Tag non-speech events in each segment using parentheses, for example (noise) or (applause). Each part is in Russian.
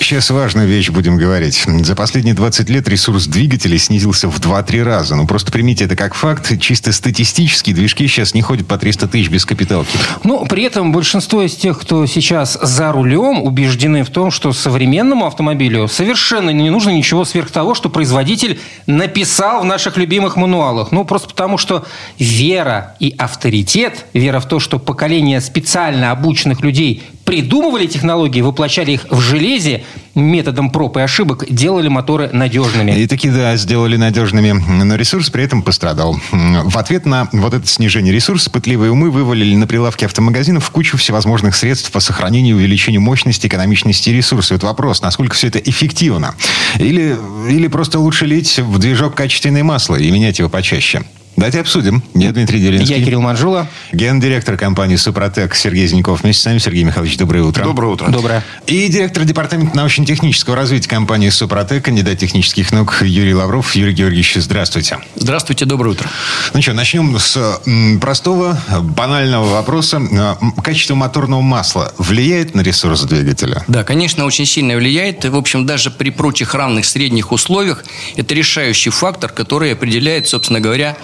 Сейчас важную вещь будем говорить. За последние 20 лет ресурс двигателей снизился в 2-3 раза. Ну, просто примите это как факт. Чисто статистически движки сейчас не ходят по 300 тысяч без капиталки. Ну, при этом большинство из тех, кто сейчас за рулем, убеждены в том, что современному автомобилю совершенно не нужно ничего сверх того, что производитель написал в наших любимых мануалах. Ну, просто потому, что вера и авторитет, вера в то, что поколение специально обученных людей придумывали технологии, воплощали их в железе, методом проб и ошибок делали моторы надежными. И таки, да, сделали надежными. Но ресурс при этом пострадал. В ответ на вот это снижение ресурса пытливые умы вывалили на прилавки автомагазинов кучу всевозможных средств по сохранению и увеличению мощности, экономичности ресурса. Вот вопрос, насколько все это эффективно? Или, или просто лучше лить в движок качественное масло и менять его почаще? Давайте обсудим. Я Дмитрий Делинский. Я Кирилл Манжула. Гендиректор компании «Супротек» Сергей Зиньков. Вместе с нами Сергей Михайлович. Доброе утро. Доброе утро. Доброе. И директор департамента научно-технического развития компании «Супротек», кандидат технических наук Юрий Лавров. Юрий Георгиевич, здравствуйте. Здравствуйте, доброе утро. Ну что, начнем с простого, банального вопроса. А, Качество моторного масла влияет на ресурс двигателя? Да, конечно, очень сильно влияет. В общем, даже при прочих равных средних условиях это решающий фактор, который определяет, собственно говоря,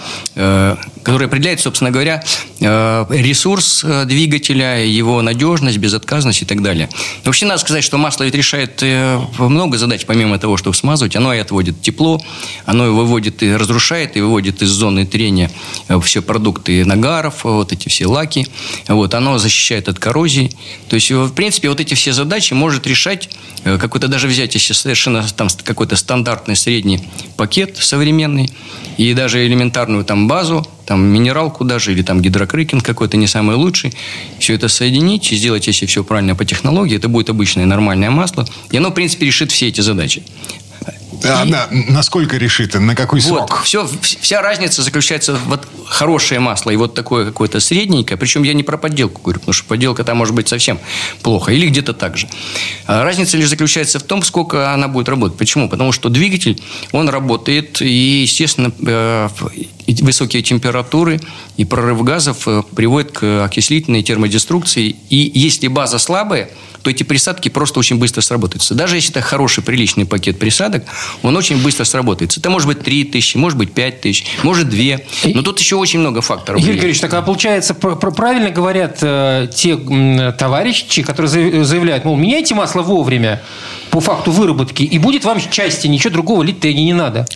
который определяет, собственно говоря, э, ресурс э, двигателя, его надежность, безотказность и так далее. Вообще, надо сказать, что масло ведь решает э, много задач, помимо того, чтобы смазывать. Оно и отводит тепло, оно и выводит и разрушает, и выводит из зоны трения э, все продукты нагаров, вот эти все лаки. Вот, оно защищает от коррозии. То есть, в принципе, вот эти все задачи может решать э, какой-то даже взять, если совершенно там какой-то стандартный средний пакет современный, и даже элементарную там базу, там минералку даже, или там гидрокрекинг какой-то не самый лучший, все это соединить и сделать, если все правильно по технологии, это будет обычное нормальное масло, и оно, в принципе, решит все эти задачи. А, да, насколько решит? На какой Вот, срок? все, вся разница заключается в вот хорошее масло и вот такое какое-то средненькое. Причем я не про подделку говорю, потому что подделка там может быть совсем плохо. Или где-то так же. А разница лишь заключается в том, сколько она будет работать. Почему? Потому что двигатель, он работает, и, естественно, э, и высокие температуры и прорыв газов э, приводят к окислительной термодеструкции. И если база слабая, то эти присадки просто очень быстро сработаются. Даже если это хороший, приличный пакет присадок, он очень быстро сработается. Это может быть 3 тысячи, может быть 5 тысяч, может 2. Но тут еще очень много факторов. Юрий влияет. Георгиевич, так а получается, пр- пр- правильно говорят э, те товарищи, которые заяв- заявляют, мол, меняйте масло вовремя по факту выработки, и будет вам счастье, ничего другого лить-то и не надо.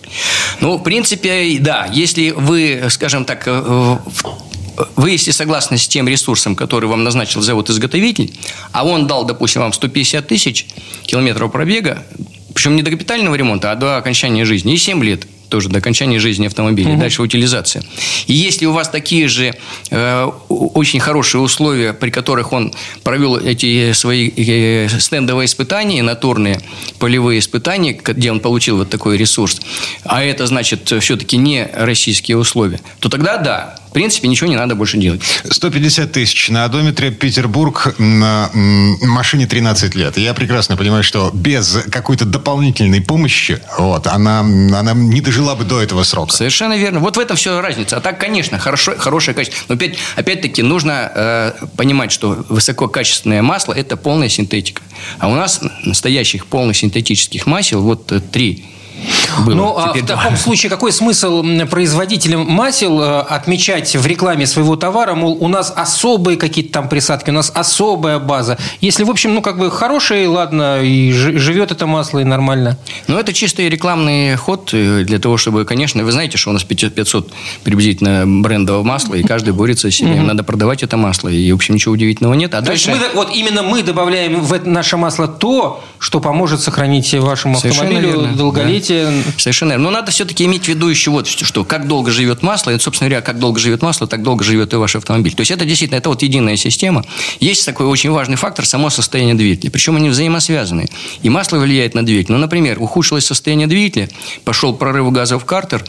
Ну, в принципе, да. Если вы, скажем так, э, в- вы, если согласны с тем ресурсом, который вам назначил завод-изготовитель, а он дал, допустим, вам 150 тысяч километров пробега, причем не до капитального ремонта, а до окончания жизни, и 7 лет тоже до окончания жизни автомобиля, дальше утилизация. И если у вас такие же э, очень хорошие условия, при которых он провел эти свои э, стендовые испытания, натурные полевые испытания, где он получил вот такой ресурс, а это значит все-таки не российские условия, то тогда да, в принципе, ничего не надо больше делать. 150 тысяч на одометре Петербург на машине 13 лет. Я прекрасно понимаю, что без какой-то дополнительной помощи вот, она, она не дожила бы до этого срока. Совершенно верно. Вот в этом все разница. А так, конечно, хорошо, хорошее качество. Но опять, опять-таки нужно э, понимать, что высококачественное масло – это полная синтетика. А у нас настоящих полных синтетических масел вот э, три было. Ну, а в два. таком случае какой смысл производителям масел э, отмечать в рекламе своего товара, мол, у нас особые какие-то там присадки, у нас особая база. Если, в общем, ну, как бы хорошее, ладно, и живет это масло, и нормально. Ну, это чистый рекламный ход э, для того, чтобы, конечно, вы знаете, что у нас 500 приблизительно брендового масла, и каждый борется с себе. Им надо продавать это масло. И, в общем, ничего удивительного нет. А То есть дальше... мы, вот именно мы добавляем в это наше масло то, что поможет сохранить вашему Совершенно автомобилю верно, долголетие. Совершенно верно. Но надо все-таки иметь в виду еще вот что, как долго живет масло, и, собственно говоря, как долго живет масло, так долго живет и ваш автомобиль. То есть это действительно, это вот единая система. Есть такой очень важный фактор, само состояние двигателя. Причем они взаимосвязаны. И масло влияет на двигатель. Ну, например, ухудшилось состояние двигателя, пошел прорыв газов в картер,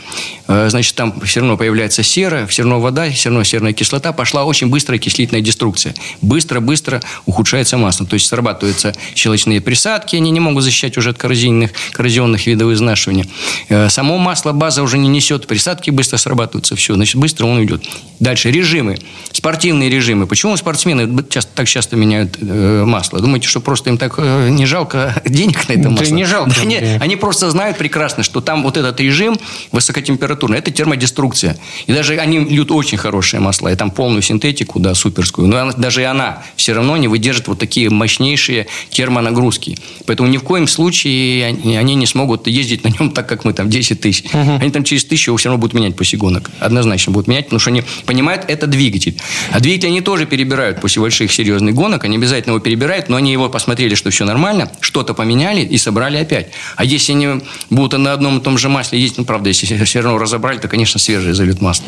э, значит, там все равно появляется сера, все равно вода, все равно серная кислота, пошла очень быстрая окислительная деструкция. Быстро-быстро ухудшается масло. То есть срабатываются щелочные присадки, они не могут защищать уже от коррозийных, коррозионных видов из вынашивания. Э, само масло база уже не несет присадки, быстро срабатываются, все, значит, быстро он уйдет. Дальше режимы, спортивные режимы. Почему спортсмены часто, так часто меняют э, масло? Думаете, что просто им так не жалко (laughs) денег на это масло? Да не жалко. Да, они просто знают прекрасно, что там вот этот режим высокотемпературный, это термодеструкция. И даже они льют очень хорошее масло, и там полную синтетику, да, суперскую. Но даже и она все равно не выдержит вот такие мощнейшие термонагрузки. Поэтому ни в коем случае они, не смогут ездить на нем так, как мы там 10 тысяч. Угу. Они там через тысячу его все равно будут менять после гонок. Однозначно будут менять, потому что они понимают, это двигатель. А двигатель они тоже перебирают после больших серьезных гонок. Они обязательно его перебирают, но они его посмотрели, что все нормально, что-то поменяли и собрали опять. А если они будут на одном и том же масле ездить, ну, правда, если все равно разобрали, то, конечно, свежее зальют масло.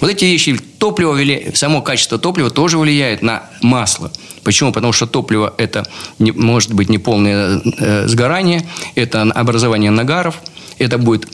Вот эти вещи, топливо, само качество топлива тоже влияет на масло. Почему? Потому что топливо – это может быть неполное э, сгорание, это образование нагаров, это будет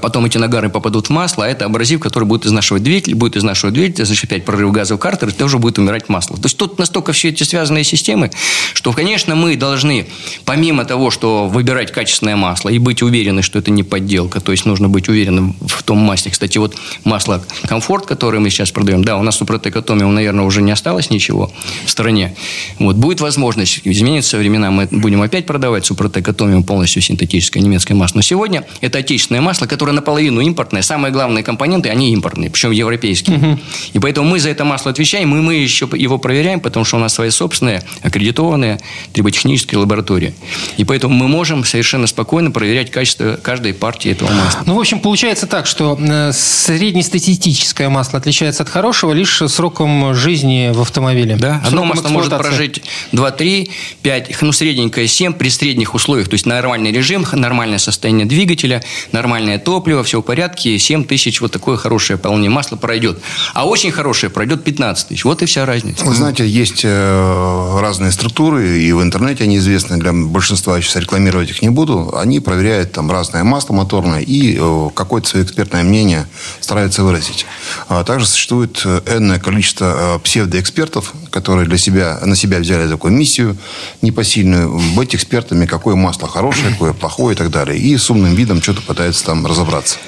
потом эти нагары попадут в масло, а это абразив, который будет изнашивать двигатель, будет изнашивать двигатель, значит, опять прорыв газа в картер, и тоже будет умирать масло. То есть, тут настолько все эти связанные системы, что, конечно, мы должны, помимо того, что выбирать качественное масло и быть уверены, что это не подделка, то есть, нужно быть уверенным в том масле. Кстати, вот масло «Комфорт», которое мы сейчас продаем, да, у нас у Протекотомиум, наверное, уже не осталось ничего в стране. Вот, будет возможность, изменится времена, мы будем опять продавать Супротекотомиум полностью синтетическое немецкое масло. Но сегодня это отечественное масло, которое наполовину импортное. Самые главные компоненты, они импортные, причем европейские. Угу. И поэтому мы за это масло отвечаем, и мы еще его проверяем, потому что у нас своя собственная аккредитованная триботехническая лаборатория. И поэтому мы можем совершенно спокойно проверять качество каждой партии этого масла. Ну, в общем, получается так, что э, среднестатистическое масло отличается от хорошего лишь сроком жизни в автомобиле. Да, одно масло может прожить 2, 3, 5, ну, средненькое 7 при средних условиях. То есть, нормальный режим, нормальное состояние двигателя, нормальная нормальное топливо, все в порядке, 7 тысяч, вот такое хорошее полное масло пройдет. А очень хорошее пройдет 15 тысяч. Вот и вся разница. Вы знаете, есть э, разные структуры, и в интернете они известны, для большинства, я сейчас рекламировать их не буду, они проверяют там разное масло моторное и э, какое-то свое экспертное мнение стараются выразить. А также существует э, энное количество псевдоэкспертов, которые для себя, на себя взяли такую миссию непосильную, быть экспертами, какое масло хорошее, какое плохое и так далее. И с умным видом что-то пытаются там разобраться.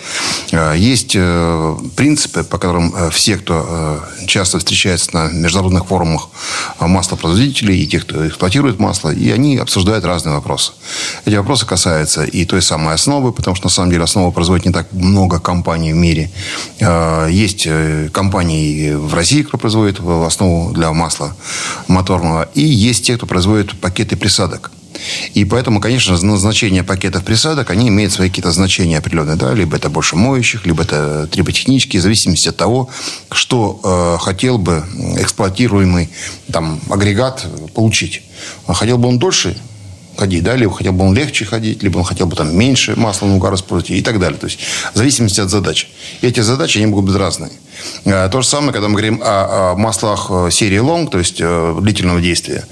Э, есть э, принципы, по которым э, все, кто часто встречается на международных форумах маслопроизводителей и тех, кто эксплуатирует масло, и они обсуждают разные вопросы. Эти вопросы касаются и той самой основы, потому что, на самом деле, основу производит не так много компаний в мире. Есть компании в России, кто производит основу для масла моторного, и есть те, кто производит пакеты присадок. И поэтому, конечно, назначение пакетов присадок, они имеют свои какие-то значения определенные. Да? Либо это больше моющих, либо это триботехнические, в зависимости от того, что э, хотел бы эксплуатируемый там, агрегат получить. Хотел бы он дольше ходить, да, либо хотел бы он легче ходить, либо он хотел бы там меньше масла на угар использовать и так далее. То есть в зависимости от задач. И эти задачи, они могут быть разные. Э, то же самое, когда мы говорим о, маслах э, серии long, то есть э, длительного действия,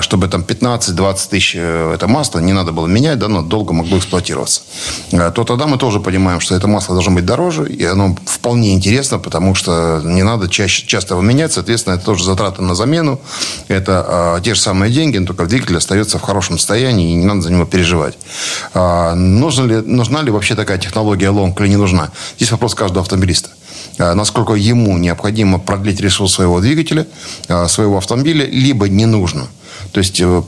чтобы там 15-20 тысяч это масло не надо было менять, да, но долго могло эксплуатироваться. То тогда мы тоже понимаем, что это масло должно быть дороже, и оно вполне интересно, потому что не надо чаще, часто его менять, соответственно, это тоже затраты на замену, это те же самые деньги, но только двигатель остается в хорошем состоянии, и не надо за него переживать. Нужна ли, нужна ли вообще такая технология long или не нужна? Здесь вопрос каждого автомобилиста. Э, насколько ему необходимо продлить ресурс своего двигателя, э, своего автомобиля, либо не нужно. То есть э,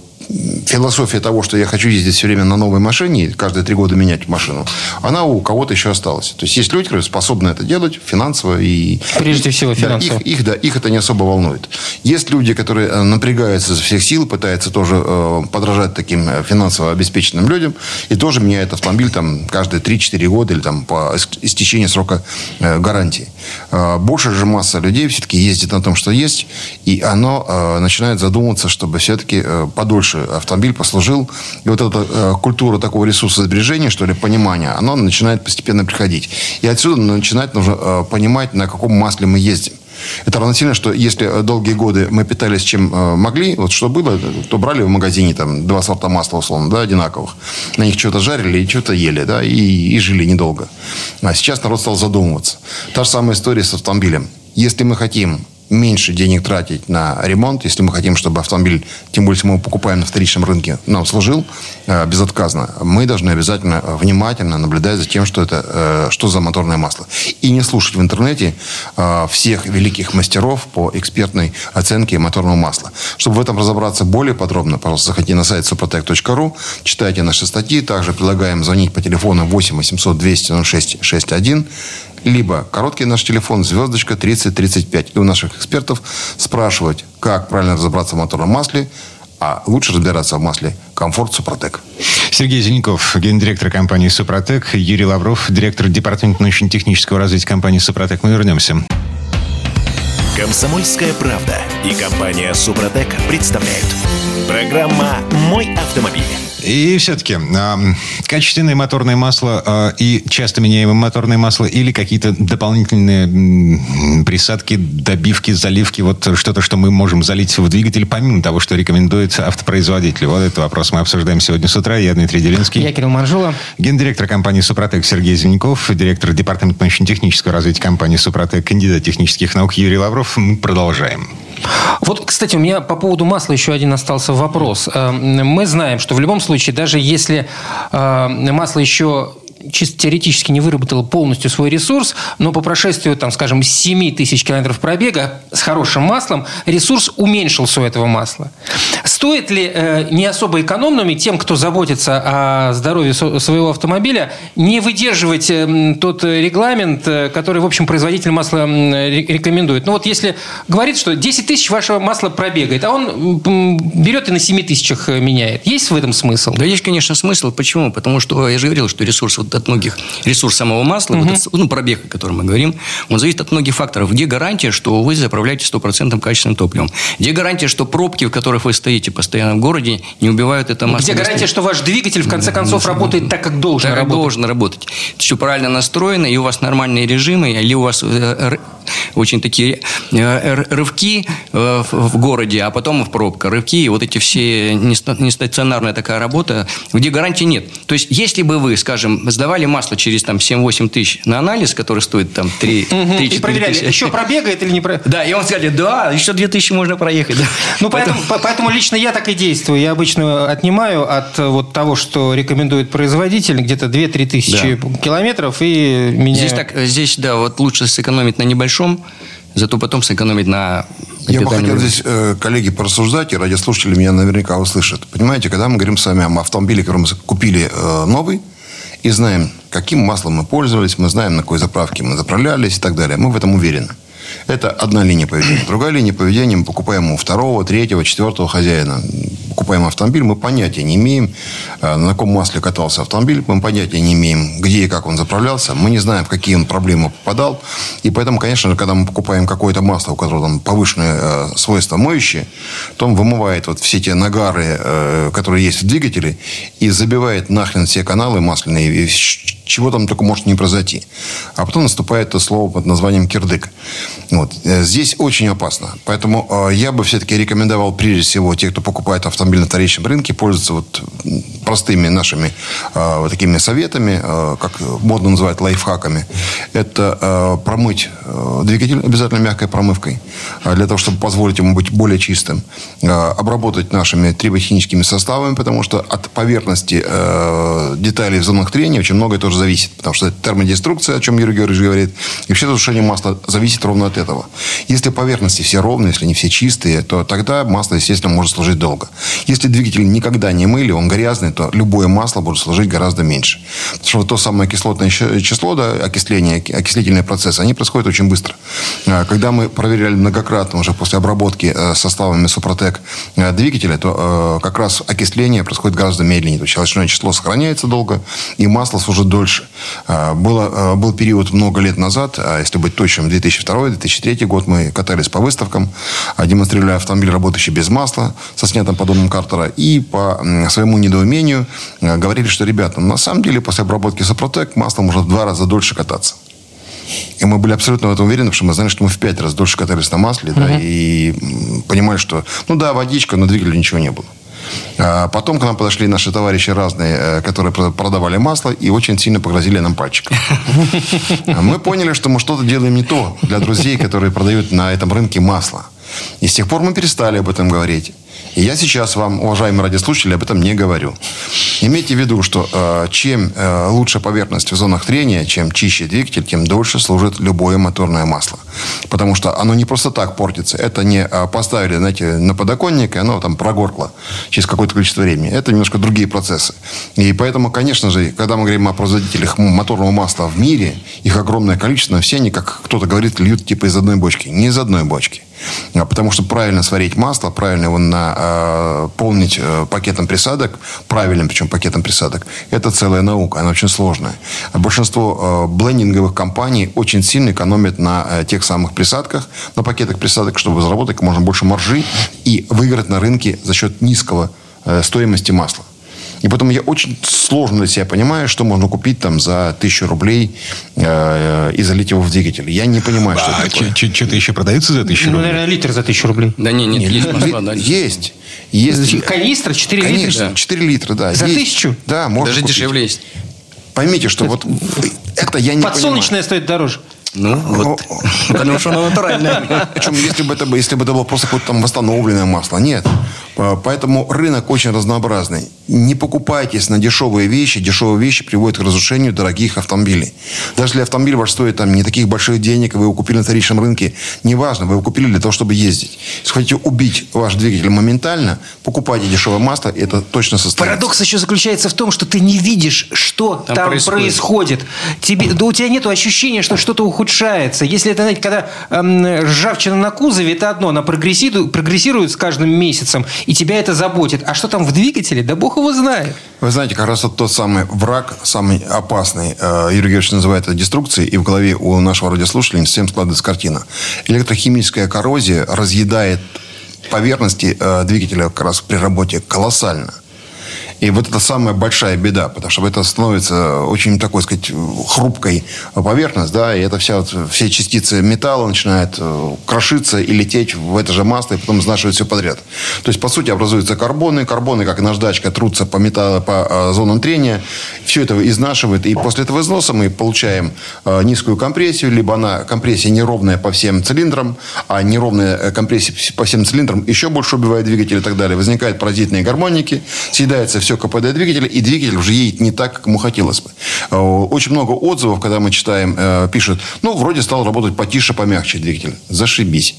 философия того, что я хочу ездить все время на новой машине, и каждые три года менять машину, она у кого-то еще осталась. То есть есть люди, которые способны это делать финансово и прежде всего финансово. Да, их, их, да, их это не особо волнует. Есть люди, которые э, напрягаются за всех сил, пытаются тоже э, подражать таким э, финансово обеспеченным людям и тоже меняют автомобиль там каждые 3-4 года или там по истечении срока э, гарантии. Э, большая же масса людей все-таки ездит на том, что есть, и оно э, начинает задумываться, чтобы все-таки э, подольше лучше автомобиль послужил. И вот эта э, культура такого ресурсосбережения, что ли, понимания, она начинает постепенно приходить. И отсюда начинать нужно э, понимать, на каком масле мы ездим. Это равносильно, что если э, долгие годы мы питались чем э, могли, вот что было, то брали в магазине там два сорта масла, условно, да, одинаковых. На них что-то жарили и что-то ели, да, и, и жили недолго. А сейчас народ стал задумываться. Та же самая история с автомобилем. Если мы хотим меньше денег тратить на ремонт, если мы хотим, чтобы автомобиль, тем более, если мы его покупаем на вторичном рынке, нам служил э, безотказно, мы должны обязательно внимательно наблюдать за тем, что это, э, что за моторное масло. И не слушать в интернете э, всех великих мастеров по экспертной оценке моторного масла. Чтобы в этом разобраться более подробно, пожалуйста, заходите на сайт suprotec.ru, читайте наши статьи, также предлагаем звонить по телефону 8 800 200 06 61 либо короткий наш телефон звездочка 3035. И у наших экспертов спрашивать, как правильно разобраться в моторном масле, а лучше разбираться в масле «Комфорт Супротек». Сергей Зеленков, гендиректор компании «Супротек», Юрий Лавров, директор департамента научно-технического развития компании «Супротек». Мы вернемся. Комсомольская правда и компания «Супротек» представляют. Программа «Мой автомобиль». И все-таки э, качественное моторное масло э, и часто меняемое моторное масло или какие-то дополнительные э, присадки, добивки, заливки, вот что-то, что мы можем залить в двигатель, помимо того, что рекомендует автопроизводитель. Вот этот вопрос мы обсуждаем сегодня с утра. Я Дмитрий Делинский. Я Кирилл Манжула. Гендиректор компании «Супротек» Сергей Зеленков, директор департамента научно-технического развития компании «Супротек», кандидат технических наук Юрий Лавров. Мы продолжаем. Вот, кстати, у меня по поводу масла еще один остался вопрос. Э, мы знаем, что в любом случае, даже если э, масло еще чисто теоретически не выработала полностью свой ресурс, но по прошествию, там, скажем, 7 тысяч километров пробега с хорошим маслом ресурс уменьшился у этого масла. Стоит ли э, не особо экономными тем, кто заботится о здоровье со- своего автомобиля, не выдерживать э, тот регламент, э, который, в общем, производитель масла э, рекомендует? Ну вот если говорит, что 10 тысяч вашего масла пробегает, а он берет и на 7 тысячах э, меняет. Есть в этом смысл? Да есть, конечно, смысл. Почему? Потому что я же говорил, что ресурс вот от многих, ресурс самого масла, вот этот, ну, пробег, о котором мы говорим, он зависит от многих факторов. Где гарантия, что вы заправляете стопроцентным качественным топливом? Где гарантия, что пробки, в которых вы стоите постоянно в городе, не убивают это масло? Где гарантия, что ваш двигатель в конце концов работает так, как должен Так, работать? должен работать. Все правильно настроено, и у вас нормальные режимы, или у вас э, очень такие э, рывки э, в городе, а потом в пробка. Рывки, и вот эти все неста- нестационарная такая работа, где гарантии нет. То есть, если бы вы, скажем, сдавали масло через там 7-8 тысяч на анализ, который стоит там 3 Мгм. 3 И проверяли, еще пробегает или не пробегает? Да, и он сказали, да, еще 2000 можно проехать. да. Ну, поэтому, по- поэтому лично я так и действую. Я обычно отнимаю от э, вот того, что рекомендует производитель, где-то 2-3 тысячи километров и меняю. Здесь так, здесь, да, вот лучше сэкономить на небольшом, зато потом сэкономить на Я бы хотел здесь, э, коллеги, порассуждать, и радиослушатели меня наверняка услышат. Понимаете, когда мы говорим с вами о автомобиле, который мы купили э, новый, и знаем, каким маслом мы пользовались, мы знаем, на какой заправке мы заправлялись и так далее, мы в этом уверены. Это одна линия поведения. Другая линия поведения мы покупаем у второго, третьего, четвертого хозяина. Покупаем автомобиль, мы понятия не имеем, э, на каком масле катался автомобиль, мы понятия не имеем, где и как он заправлялся, мы не знаем, в какие он проблемы попадал. И поэтому, конечно же, когда мы покупаем какое-то масло, у которого там повышенные э, свойства моющие, то он вымывает вот все те нагары, э, которые есть в двигателе, и забивает нахрен все каналы масляные, и чего там только может не произойти. А потом наступает то слово под названием кирдык. Вот. Здесь очень опасно. Поэтому я бы все-таки рекомендовал прежде всего те, кто покупает автомобиль на вторичном рынке, пользоваться вот простыми нашими э, вот такими советами, э, как модно называть лайфхаками. Это э, промыть двигатель обязательно мягкой промывкой, для того, чтобы позволить ему быть более чистым. Обработать нашими триботехническими составами, потому что от поверхности деталей в зонах трения очень многое тоже зависит. Потому что термодеструкция, о чем Юрий Георгиевич говорит. И вообще сушение масла зависит ровно от этого. Если поверхности все ровные, если они все чистые, то тогда масло, естественно, может служить долго. Если двигатель никогда не мыли, он грязный, то любое масло будет служить гораздо меньше. Потому что вот то самое кислотное число, да, окисление, оки- окислительные процессы, они происходят очень быстро. А, Когда мы проверяли многократно уже после обработки э, составами Супротек э, двигателя, то э, как раз окисление происходит гораздо медленнее. То есть щелочное число сохраняется долго, и масло служит дольше. А, Было, был период много лет назад, а если быть точным, 2002-2003 год, мы катались по выставкам, демонстрировали автомобиль, работающий без масла, со снятым подобным картера, и по своему недоумению э, говорили, что, ребята, на самом деле после обработки Супротек масло может в два раза дольше кататься. И мы были абсолютно в этом уверены, потому что мы знали, что мы в пять раз дольше катались на масле, да, и понимали, что, ну да, водичка, но двигателя ничего не было. А потом к нам подошли наши товарищи разные, э, которые продавали масло и очень сильно погрозили нам пальчиком. Мы поняли, что мы что-то делаем не то для друзей, которые продают на этом рынке масло. И с тех пор мы перестали об этом говорить. И я сейчас вам, уважаемые радиослушатели, об этом не говорю. Имейте в виду, что э, чем э, лучше поверхность в зонах трения, чем чище двигатель, тем дольше служит любое моторное масло. Потому что оно не просто так портится. Это не э, поставили, знаете, на подоконник, и оно там прогоркло через какое-то количество времени. Это немножко другие процессы. И поэтому, конечно же, когда мы говорим о производителях моторного масла в мире, их огромное количество, все они, как кто-то говорит, льют типа из одной бочки. Не из одной бочки. А потому что правильно сварить масло, правильно его наполнить э, пакетом присадок, правильным причем пакетом присадок, это целая наука, она очень сложная. Большинство э, блендинговых компаний очень сильно экономят на э, тех самых присадках, на пакетах присадок, чтобы заработать можно больше маржи и выиграть на рынке за счет низкого стоимости масла. И поэтому я очень сложно для себя понимаю, что можно купить там за тысячу рублей э, и залить его в двигатель. Я не понимаю, что это такое. Что-то еще продается за тысячу ну, рублей? наверное, литр за тысячу рублей. Да нет, нет, есть Москва, да. Есть. Есть. Канистра 4 Конечно, литра? 4 литра, да. За есть. тысячу? Да, можно Даже купить. дешевле есть. Поймите, что вот это я не Подсолнечное стоит дороже. Ну, вот. Потому что оно натуральное. (laughs) Причем, если бы это, бы- если бы это было просто какое-то там восстановленное масло. Нет. По- Поэтому рынок очень разнообразный. Не покупайтесь на дешевые вещи. Дешевые вещи приводят к разрушению дорогих автомобилей. Даже если автомобиль ваш стоит там не таких больших денег, вы его купили на вторичном рынке, неважно, вы его купили для того, чтобы ездить. Если хотите убить ваш двигатель моментально, покупайте дешевое масло, и это точно состоится. Парадокс еще заключается в том, что ты не видишь, что там, Там происходит. происходит. Тебе, да у тебя нет ощущения, что что-то ухудшается. Если это, знаете, когда эм, ржавчина на кузове, это одно, она прогрессирует, прогрессирует с каждым месяцем, и тебя это заботит. А что там в двигателе, да бог его знает. Вы знаете, как раз вот тот самый враг, самый опасный, э, Юрий Георгиевич называет это деструкцией, и в голове у нашего радиослушателя не совсем складывается картина. Электрохимическая коррозия разъедает поверхности э, двигателя как раз при работе колоссально. И вот это самая большая беда, потому что это становится очень такой, сказать, хрупкой поверхность, да, и это вся вот, все частицы металла начинают э, крошиться и лететь в это же масло, и потом изнашивать все подряд. То есть, по сути, образуются карбоны, карбоны, как наждачка, трутся по, металлу, по э, зонам трения, все это изнашивает, и после этого износа мы получаем э, низкую компрессию, либо она, компрессия неровная по всем цилиндрам, а неровная компрессия по всем цилиндрам еще больше убивает двигатель и так далее. Возникают паразитные гармоники, съедается все КПД двигателя, и двигатель уже едет не так, как ему хотелось бы. Э, Очень много отзывов, когда мы читаем, э, пишут, ну, вроде стал работать потише, помягче двигатель. Зашибись.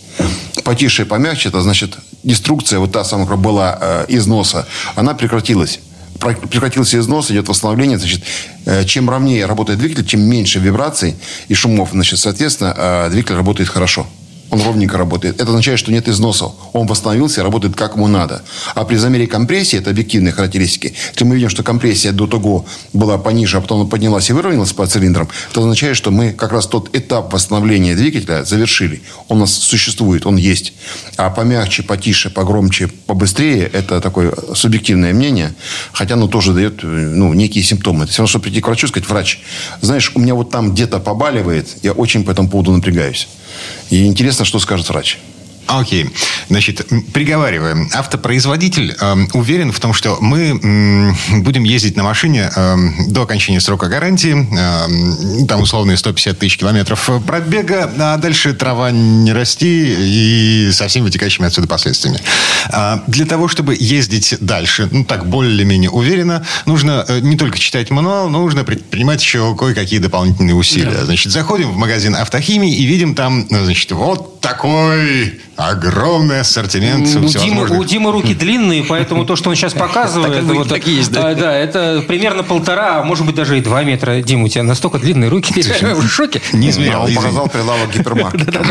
Потише и помягче, это значит, деструкция, вот та самая, которая была э, износа, она прекратилась прекратился износ, идет восстановление, значит, чем ровнее работает двигатель, чем меньше вибраций и шумов, значит, соответственно, двигатель работает хорошо. Он ровненько работает. Это означает, что нет износа. Он восстановился работает как ему надо. А при замере компрессии, это объективные характеристики, если мы видим, что компрессия до того была пониже, а потом она поднялась и выровнялась по цилиндрам, это означает, что мы как раз тот этап восстановления двигателя завершили. Он у нас существует, он есть. А помягче, потише, погромче, побыстрее, это такое субъективное мнение, хотя оно тоже дает ну, некие симптомы. Это все равно, что прийти к врачу и сказать, врач, знаешь, у меня вот там где-то побаливает, я очень по этому поводу напрягаюсь. И интересно, что скажет врач. Окей. Значит, приговариваем. Автопроизводитель эм, уверен в том, что мы м, будем ездить на машине эм, до окончания срока гарантии. эм, там условные 150 тысяч километров пробега, а дальше трава не расти и со всеми вытекающими отсюда последствиями. А, для того, чтобы ездить дальше, ну так более-менее уверенно, нужно э, не только читать мануал, но нужно предпринимать еще кое-какие дополнительные усилия. Значит, заходим в магазин автохимии и видим там, ну, значит, вот такой огромный ассортимент У Димы, всевозможных у Димы руки (laughs) длинные, поэтому то, что он сейчас (laughs) показывает, Так будет, так и есть, да. а, да, это примерно полтора, а может быть даже и два метра. Дима, у тебя настолько длинные руки, я (laughs) в шоке. Не измерял, он извини. показал прилавок гипермаркета.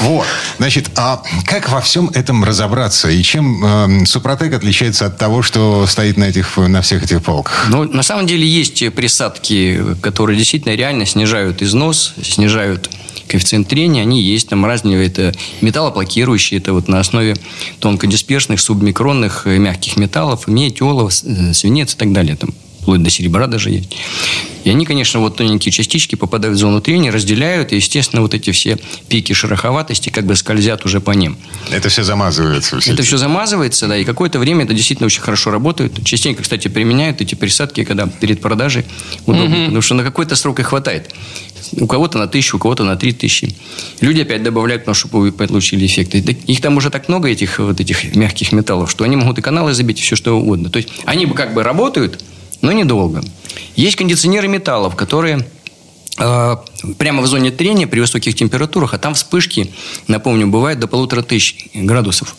Вот. Значит, а как во всем этом разобраться? И чем эм, Супротек отличается от того, что стоит на, этих, на всех этих полках? Ну, на самом деле есть присадки, которые действительно реально снижают износ, снижают коэффициент трения, они есть, там разные, это металлоблокирующие, это вот на основе тонкодисперсных, субмикронных э, мягких металлов, медь, олово, э, свинец и так далее. Там вплоть до серебра даже есть. И они, конечно, вот тоненькие частички попадают в зону трения, разделяют, и, естественно, вот эти все пики шероховатости как бы скользят уже по ним. Это все замазывается. Все это все замазывается, да, и какое-то время это действительно очень хорошо работает. Частенько, кстати, применяют эти присадки, когда перед продажей удобно, угу. потому что на какой-то срок и хватает. У кого-то на тысячу, у кого-то на три тысячи. Люди опять добавляют, потому что вы получили эффекты. Их там уже так много, этих вот этих мягких металлов, что они могут и каналы забить, и все что угодно. То есть они как бы работают, но недолго. Есть кондиционеры металлов, которые э, прямо в зоне трения при высоких температурах, а там вспышки, напомню, бывают до полутора тысяч градусов.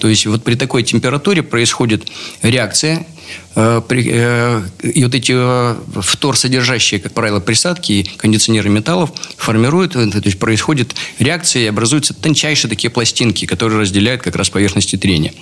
То есть вот при такой температуре происходит реакция и вот эти э, вторсодержащие, как правило, присадки и кондиционеры металлов формируют, то есть происходит реакция и образуются тончайшие такие пластинки, которые разделяют как раз поверхности трения.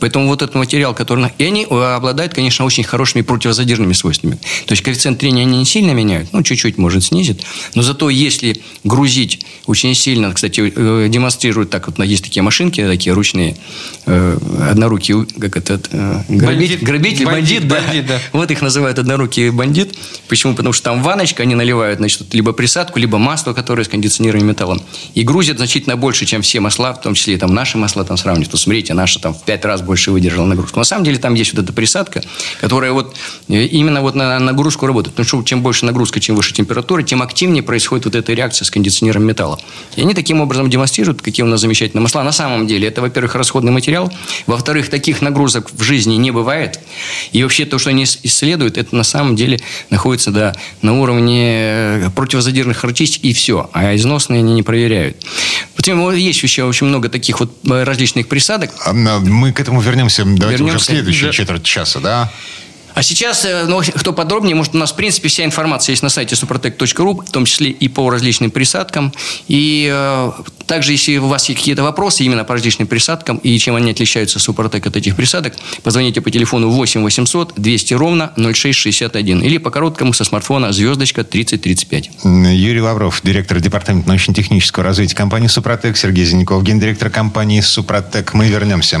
Поэтому вот этот материал, который... И они обладают, конечно, очень хорошими противозадержными свойствами. То есть коэффициент трения они не сильно меняют, ну, чуть-чуть, может, снизит. Но зато если грузить очень сильно, кстати, демонстрируют так, вот есть такие машинки, такие ручные, однорукие, как это, грабитель, грабитель бандит, да. бандит, да. Вот их называют однорукий бандит. Почему? Потому что там ваночка, они наливают, значит, либо присадку, либо масло, которое с кондиционированным металлом. И грузят значительно больше, чем все масла, в том числе и там наши масла там сравнивают. Вот смотрите, наша там в пять раз больше выдержала нагрузку. На самом деле там есть вот эта присадка, которая вот э, именно вот на нагрузку работает. Потому что чем больше нагрузка, чем выше температура, тем активнее происходит вот эта реакция с кондиционером металла. И они таким образом демонстрируют, какие у нас замечательные масла. На самом деле это, во-первых, расходный материал. Во-вторых, таких нагрузок в жизни не бывает. И вообще то, что они исследуют, это на самом деле находится да, на уровне э, противозадержных характеристик и все. А износные они не проверяют. Потом есть еще очень много таких вот э, различных присадок. А, мы к этому вернемся, давайте вернемся. уже в следующей да. четверть часа, да? А сейчас, э, ну, кто подробнее, может, у нас, в принципе, вся информация есть на сайте suprotec.ru, в том числе и по различным присадкам. И э, также, если у вас есть какие-то вопросы именно по различным присадкам и чем они отличаются, Супротек, от этих присадок, позвоните по телефону 8 800 200 ровно 0661 или по короткому со смартфона звездочка 3035. Юрий Лавров, директор департамента научно-технического развития компании Супротек, Сергей Зеленков, гендиректор компании Супротек. Мы вернемся.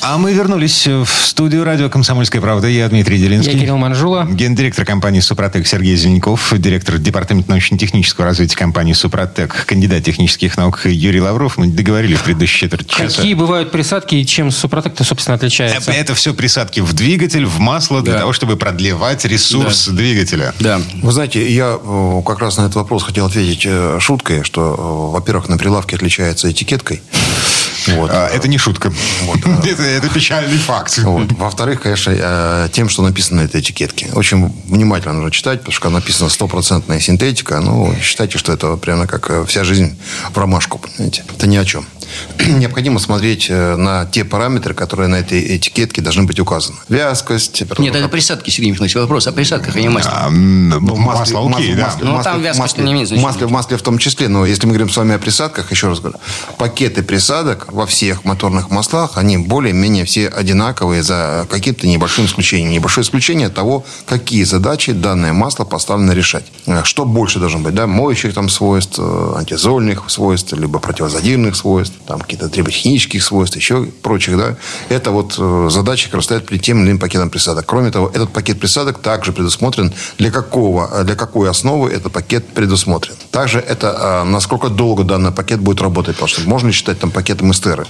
А мы вернулись в студию радио «Комсомольская правда». Я Дмитрий Делинский. Я Кирилл Манжула. Гендиректор компании «Супротек» Сергей Зеленков. Директор департамента научно-технического развития компании «Супротек», кандидат технических наук Юрий Лавров. Мы договорили в предыдущей четверти часа. Какие бывают присадки и чем «Супротек»-то, собственно, отличается? Это, это все присадки в двигатель, в масло для да. того, чтобы продлевать ресурс да. двигателя. Да. Вы знаете, я как раз на этот вопрос хотел ответить э, шуткой, что, во-первых, на прилавке отличается этикеткой. Вот. А, это не шутка. Вот. (laughs) это, это печальный факт. Вот. Во-вторых, конечно, э, тем, что написано на этой этикетке. Очень внимательно нужно читать, потому что написано стопроцентная синтетика. Ну, считайте, что это прямо как э, вся жизнь в ромашку, понимаете. Это ни о чем. (clears throat) необходимо смотреть э, на те параметры, которые на этой этикетке должны быть указаны. Вязкость. Нет, это присадки, Сергей Михайлович. Вопрос о присадках, а не масле. А, ну, масло, масло, окей, да. Ну, там вязкость не имеет значения. Масле, в масле в том числе. Но если мы говорим с вами о присадках, еще раз говорю, пакеты присадок во всех моторных маслах, они более-менее все одинаковые за каким-то небольшим исключением. Небольшое исключение того, какие задачи данное масло поставлено решать. Э, что больше должно быть, да, моющих там свойств, э, антизольных свойств, либо противозадирных свойств там какие-то триботехнических свойств, еще прочих, да, это вот э, задача, которая стоит перед тем или иным пакетом присадок. Кроме того, этот пакет присадок также предусмотрен, для какого, э, для какой основы этот пакет предусмотрен. Также это, э, насколько долго данный пакет будет работать, потому что можно считать там пакетом эстеры.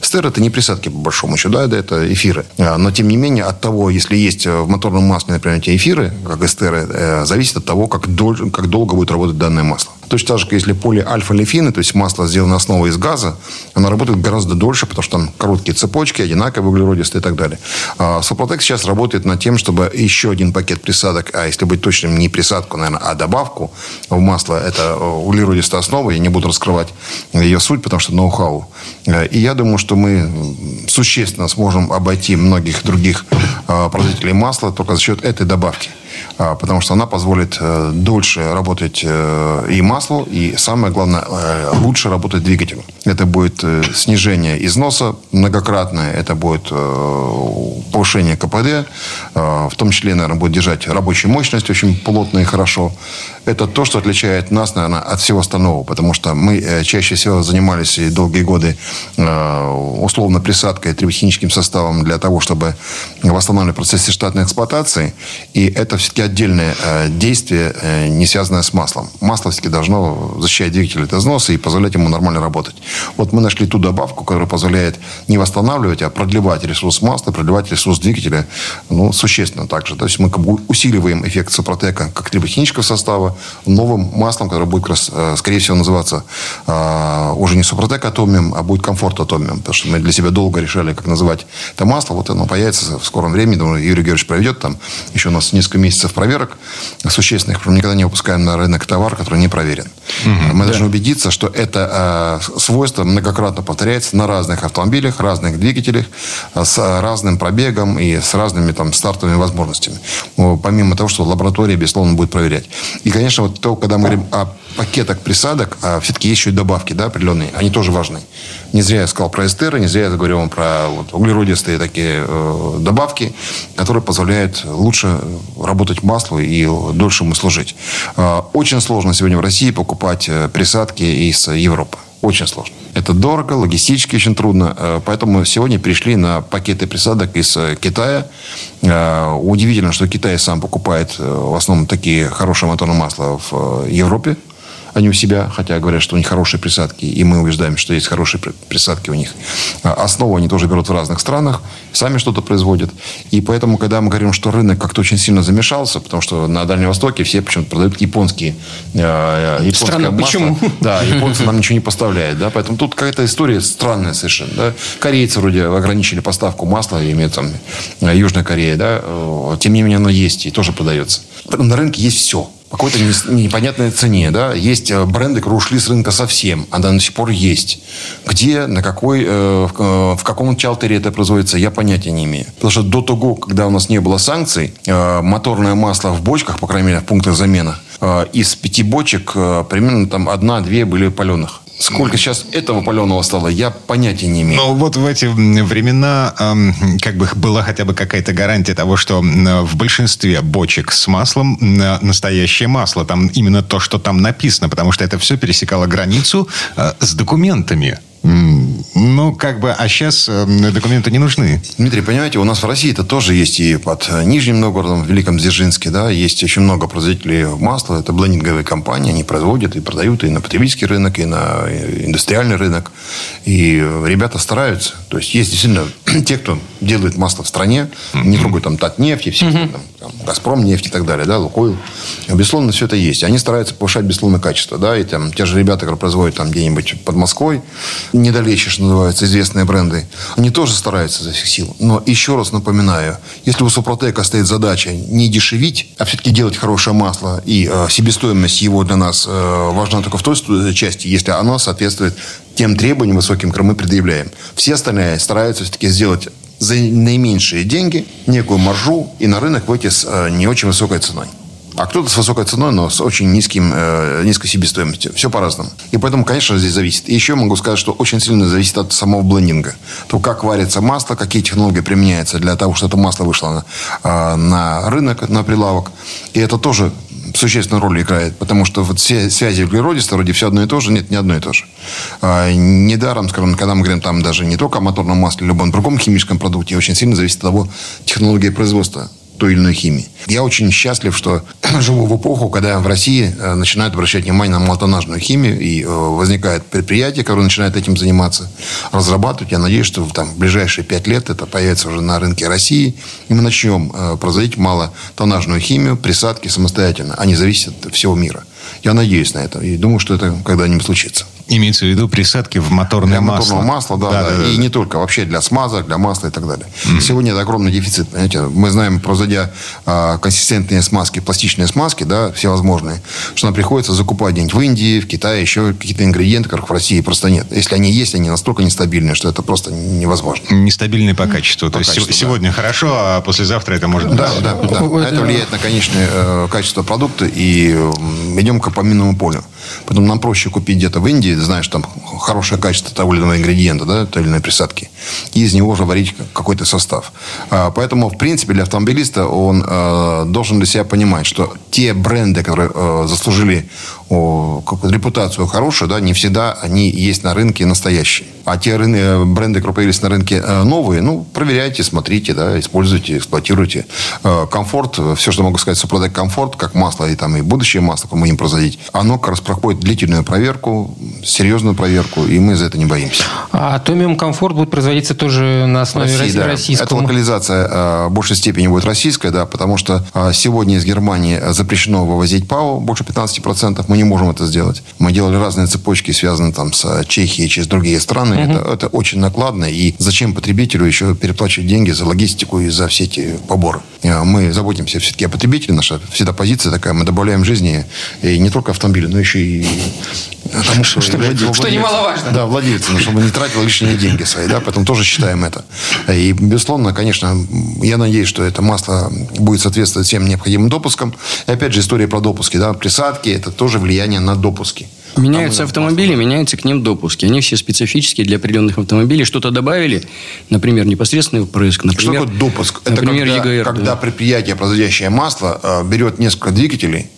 Эстер это не присадки, по большому счету, да, это эфиры. Но, тем не менее, от того, если есть в моторном масле, например, эти эфиры, как эстеры, зависит от того, как, дол- как долго будет работать данное масло. Точно так же, если поле альфа-лефины, то есть масло сделано основой из газа, оно работает гораздо дольше, потому что там короткие цепочки, одинаковые углеродистые и так далее. А Супротек сейчас работает над тем, чтобы еще один пакет присадок, а если быть точным, не присадку, наверное, а добавку в масло, это э, углеродистая основа, я не буду раскрывать ее суть, потому что ноу-хау. Э, и я думаю, что мы существенно сможем обойти многих других э, производителей масла только за счет этой добавки. А, потому что она позволит э, дольше работать э, и маслу, и самое главное, э, лучше работать двигателю. Это будет снижение износа многократное, это будет повышение КПД, в том числе, наверное, будет держать рабочую мощность очень плотно и хорошо. Это то, что отличает нас, наверное, от всего остального, потому что мы чаще всего занимались и долгие годы условно присадкой триботехническим составом для того, чтобы восстанавливать процессы штатной эксплуатации, и это все-таки отдельное э, действие, э, не связанное с маслом. Масло все-таки должно защищать двигатель от износа и позволять ему нормально работать. Вот мы нашли ту добавку, которая позволяет не восстанавливать, а продлевать ресурс масла, продлевать ресурс двигателя ну, существенно также. То есть мы как бы усиливаем эффект Супротека как либо химического состава новым маслом, которое будет, как раз, э, скорее всего, называться уже не Супротек Атомиум, а будет Комфорт Атомиум. Потому что мы для себя долго решали, как называть это масло. Вот оно появится в скором времени. Думаю, Юрий Георгиевич проведет там еще у нас несколько месяцев проверок существенных. Мы никогда не выпускаем на рынок товар, который не проверен. Угу, Мы да. должны убедиться, что это э, свойство многократно повторяется на разных автомобилях, разных двигателях, э, с разным пробегом и с разными там стартовыми возможностями. Помимо того, что лаборатория, безусловно, будет проверять. И, конечно, вот то, когда мы говорим о пакетах присадок, а все-таки есть еще и добавки да, определенные, они тоже важны. Не зря я сказал про эстеры, не зря я говорил вам про вот, углеродистые такие э, добавки, которые позволяют лучше работать маслу и дольше ему служить. Э, очень сложно сегодня в России покупать э, присадки из Европы. Очень сложно. Это дорого, логистически очень трудно. Э, поэтому сегодня перешли на пакеты присадок из э, Китая. Удивительно, что Китай сам покупает в основном такие хорошие моторные масла в Европе они у себя, хотя говорят, что у них хорошие присадки, и мы убеждаем, что есть хорошие присадки у них. А основу они тоже берут в разных странах, сами что-то производят. И поэтому, когда мы говорим, что рынок как-то очень сильно замешался, потому что на Дальнем Востоке все почему-то продают японские, э, японское Странно, масло. почему? Да, японцы нам ничего не поставляют, да, поэтому тут какая-то история странная совершенно, да. Корейцы вроде ограничили поставку масла, имеют там э, Южная Корея, да, э, тем не менее оно есть и тоже продается. На рынке есть все какой-то непонятной цене. Да? Есть э, бренды, которые ушли с рынка совсем. Она до сих пор есть. Где, на какой, э, в э, каком чалтере это производится, я понятия не имею. Потому что до того, когда у нас не было санкций, моторное масло в бочках, по крайней мере, в пунктах замены, из пяти бочек примерно там одна-две были паленых. Сколько сейчас этого паленого стало, я понятия не имею. Но вот в эти времена как бы была хотя бы какая-то гарантия того, что в большинстве бочек с маслом настоящее масло. Там именно то, что там написано, потому что это все пересекало границу э, с документами. Ну, как бы, а сейчас э, документы не нужны. Дмитрий, понимаете, у нас в России это тоже есть и под э, Нижним Новгородом, в Великом Дзержинске, да, есть очень много производителей масла, это блендинговые компании, они производят и продают и на потребительский рынок, и на э, индустриальный рынок. И ребята стараются. То есть, есть действительно (clears throat) те, кто делает масло в стране, не трогают там Татнефть и все, там, там, Газпром нефть и так далее, да, Лукойл. Безусловно, все это есть. Они стараются повышать, безусловно, качество, да, и там те же ребята, которые производят там где-нибудь под Москвой, недалече, что называется, известные бренды, они тоже стараются за всех сил. Но еще раз напоминаю, если у Супротека стоит задача не дешевить, а все-таки делать хорошее масло, и э, себестоимость его для нас э, важна только в той части, если оно соответствует тем требованиям высоким, которые мы предъявляем. Все остальные стараются все-таки сделать за наименьшие деньги некую маржу и на рынок выйти с э, не очень высокой ценой. А кто-то с высокой ценой, но с очень низким, э, низкой себестоимостью. Все по-разному. И поэтому, конечно, здесь зависит. И еще могу сказать, что очень сильно зависит от самого блендинга. То, как варится масло, какие технологии применяются для того, чтобы это масло вышло на, э, на рынок, на прилавок. И это тоже существенную роль играет, потому что вот все связи углеродиста вроде все одно и то же, нет, не одно и то же. А, недаром, скажем, когда мы говорим там даже не только о моторном масле, любом другом химическом продукте, очень сильно зависит от того, технологии производства той или иной химии. Я очень счастлив, что (clears throat) живу в эпоху, когда в России э, начинают обращать внимание на малотонажную химию, и э, возникает предприятие, которое начинает этим заниматься, разрабатывать. Я надеюсь, что там, в ближайшие пять лет это появится уже на рынке России, и мы начнем э, производить малотонажную химию, присадки самостоятельно, а не зависит от всего мира. Я надеюсь на это и думаю, что это когда-нибудь случится. Имеется в виду присадки в моторное для масло. моторного масла, да, Да, да, да, да, и да. не только, вообще для смазок, для масла и так далее. Сегодня это огромный дефицит, понимаете. Мы знаем, производя а, консистентные смазки, пластичные смазки, да, всевозможные, что нам приходится закупать где-нибудь в Индии, в Китае еще какие-то ингредиенты, которых в России просто нет. Если они есть, они настолько нестабильные, что это просто невозможно. Нестабильный по качеству. То есть качеству, сего- сегодня хорошо, а послезавтра это может быть. Да, да, да. А Это влияет на конечное э, качество продукта и идем к по минному полю. Поэтому нам проще купить где-то в Индии, знаешь, там хорошее качество того или иного ингредиента, да, той или иной присадки, и из него уже варить какой-то состав. А, Поэтому, в принципе, для автомобилиста он э, должен для себя понимать, что те бренды, которые э, заслужили о, репутацию хорошую, да, не всегда они есть на рынке настоящие. А те рын- э, бренды, которые появились на рынке э, новые, ну, проверяйте, смотрите, да, используйте, эксплуатируйте. Э, Комфорт, все, что могу сказать, Супротек Комфорт, как масло и там и будущее масло, которое мы будем производить, оно как раз проходит длительную проверку, серьезную проверку, и мы за это не боимся. А Томиум Комфорт будет производиться тоже на основе России, росси- да. Эта российского. локализация э, в большей степени будет российская, да, потому что сегодня из Германии запрещено вывозить ПАО больше 15%. Мы не можем это сделать. Мы делали разные цепочки, связанные там с э, Чехией, через другие страны. Это, это очень накладно. И зачем потребителю еще переплачивать деньги за логистику и за все эти поборы? Э, Мы заботимся все-таки о потребителе. Наша всегда позиция такая. Мы добавляем жизни и не только автомобиля, но еще и тому, что, владелец- что немаловажно. Да, владелец, ну, чтобы не тратил лишние (laughs) деньги свои, да, поэтому тоже считаем это. И, безусловно, конечно, я надеюсь, что это масло будет соответствовать всем необходимым допускам. И опять же, история про допуски, да, присадки, это тоже влияние на допуски. Меняются автомобили, меняются к ним допуски. Они все специфические для определенных автомобилей. Что-то добавили, например, непосредственный впрыск, Что например, такое допуск? Это например, когда, ЕГР. когда да. предприятие, производящее масло, э, берет несколько двигателей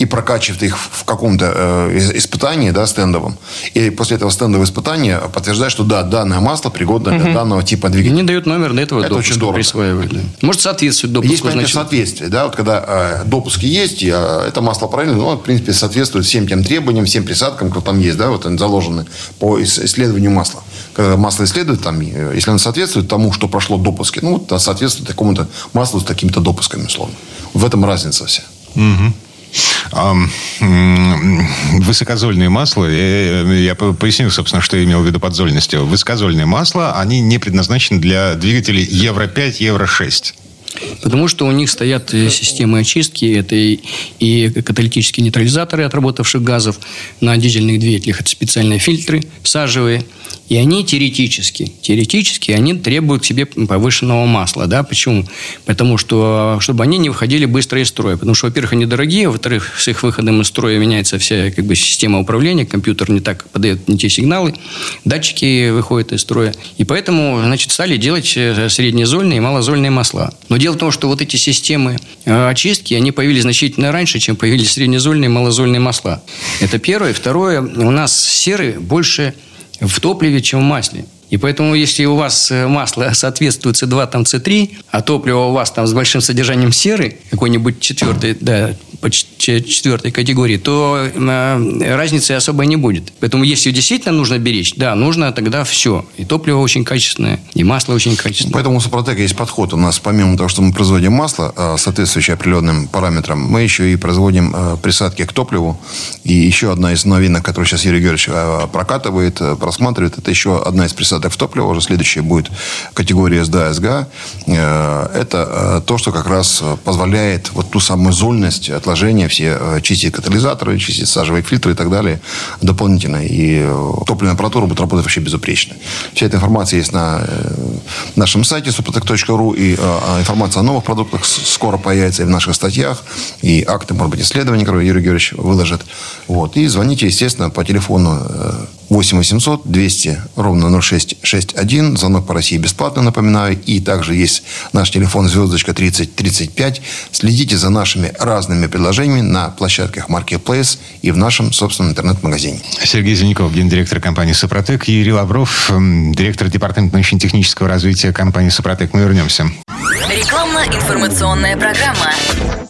и прокачивает их в каком-то э, испытании, да, стендовом. И после этого стендового испытания подтверждает, что да, данное масло пригодно для данного типа двигателя. не дают номер до этого Это допуска очень дорого. присваивают. да. Может, соответствует допуску. Есть понятие значит, соответствия, да, вот когда э, допуски есть, и, э, это масло правильно, ну, в принципе, соответствует всем тем требованиям, всем присадкам, которые там есть, да, вот они заложены по ис- исследованию масла. Когда масло исследует, там, э, если оно соответствует тому, что прошло допуски, ну, вот, соответствует такому-то маслу с такими-то допусками, условно. В этом разница вся. М, Высокозольные масла, э, я по- поясню, собственно, что я имел в виду под зольностью. Высокозольные масла, они не предназначены для двигателей Евро-5, Евро-6. Потому что у них стоят э, системы очистки, это и, и каталитические нейтрализаторы отработавших газов на дизельных двигателях, это специальные фильтры сажевые, и они теоретически, теоретически они требуют к себе повышенного масла, да, почему? Потому что, чтобы они не выходили быстро из строя, потому что, во-первых, они дорогие, во-вторых, с их выходом из строя меняется вся как бы, система управления, компьютер не так подает не те сигналы, датчики выходят из строя, и поэтому, значит, стали делать э, среднезольные и малозольные масла. Но дело в том, что вот эти системы э, очистки, они появились значительно раньше, чем появились среднезольные и малозольные масла. Это первое. Второе, у нас серы больше в топливе, чем в масле. И поэтому, если у вас э, масло (laughs) соответствует С2, там С3, а топливо у вас там с большим содержанием серы, какой-нибудь четвертой, да, четвертой категории, то э, разницы особой не будет. Поэтому, если действительно нужно беречь, да, нужно тогда все. И топливо очень качественное, и масло очень качественное. Поэтому у Супротека есть подход. У нас, помимо того, что мы производим масло, э, соответствующее определенным параметрам, мы еще и производим присадки к топливу. И еще одна из новинок, которую сейчас Юрий Георгиевич прокатывает, просматривает, это еще одна из присадок в топливо. Уже следующая будет категория СДА, СГА. Э, Это э, то, что как раз э, позволяет вот ту самую зольность отложения, все чистить катализаторы, чистить сажевые фильтры и так далее дополнительно. И топливная аппаратура будет работать вообще безупречно. Вся эта информация есть на нашем сайте suprotec.ru. И э, информация о новых продуктах скоро появится и в наших статьях. И акты, может быть, исследований, которые Юрий Георгиевич выложит. Вот. И звоните, естественно, по телефону 8 800 200 ровно 0661. Звонок по России бесплатно, напоминаю. И также есть наш телефон звездочка 3035. Следите за нашими разными предложениями на площадках Marketplace и в нашем собственном интернет-магазине. Сергей Зеленков, гендиректор компании «Супротек», и Юрий Лавров, директор департамента научно-технического развития компании «Супротек». Мы вернемся. Рекламно-информационная программа.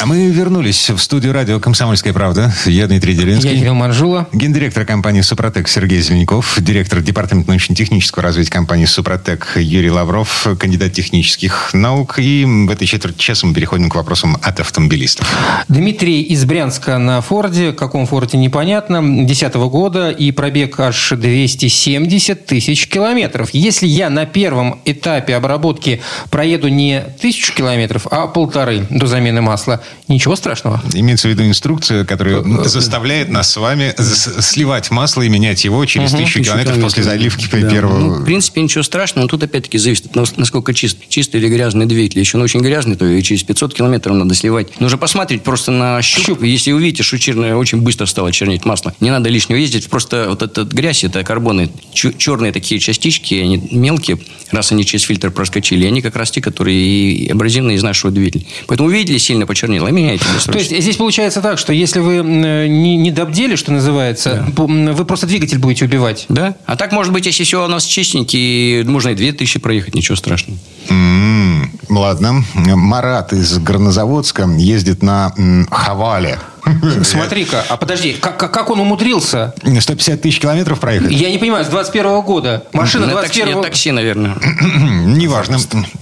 А мы вернулись в студию радио «Комсомольская правда». Я Дмитрий Делинский. Я Кирилл Манжула. Гендиректор компании «Супротек» Сергей Зеленяков. Директор департамента научно-технического развития компании «Супротек» Юрий Лавров. Кандидат технических наук. И в этой четверти часа мы переходим к вопросам от автомобилистов. Дмитрий из Брянска на Форде. В каком Форде, непонятно. 2010 года. И пробег аж 270 тысяч километров. Если я на первом этапе обработки проеду не тысячу километров, а полторы до замены масла, ничего страшного. Имеется в виду инструкция, которая заставляет нас с вами сливать масло и менять его через тысячу километров после заливки Да. первого... Ну, в принципе, ничего страшного, но тут опять-таки зависит от насколько чист, чистый или грязный двигатель. Если он очень грязный, то и через 500 километров надо сливать. Нужно посмотреть просто на щуп. Если увидите, что черное, очень быстро стало чернеть масло, не надо лишнего ездить. Просто вот эта грязь, это карбоны, черные такие частички, они мелкие, раз они через фильтр проскочили, они как раз те, которые и абразивные из нашего двигателя. Поэтому увидели, сильно почернело, меняйте. То есть здесь получается так, что если вы э, не, не добдели, что называется, м, вы просто двигатель будете убивать. Да. А так, может быть, если все у нас чистенький, можно и 2000 проехать, ничего страшного. М, Ладно. Марат из Горнозаводска ездит на м, Хавале. (laughs) Смотри-ка, а подожди, как, как- он умудрился? 150 тысяч километров проехать? Я не понимаю, с 21 года. Машина На такси, 21 такси, наверное. (clears throat) Неважно.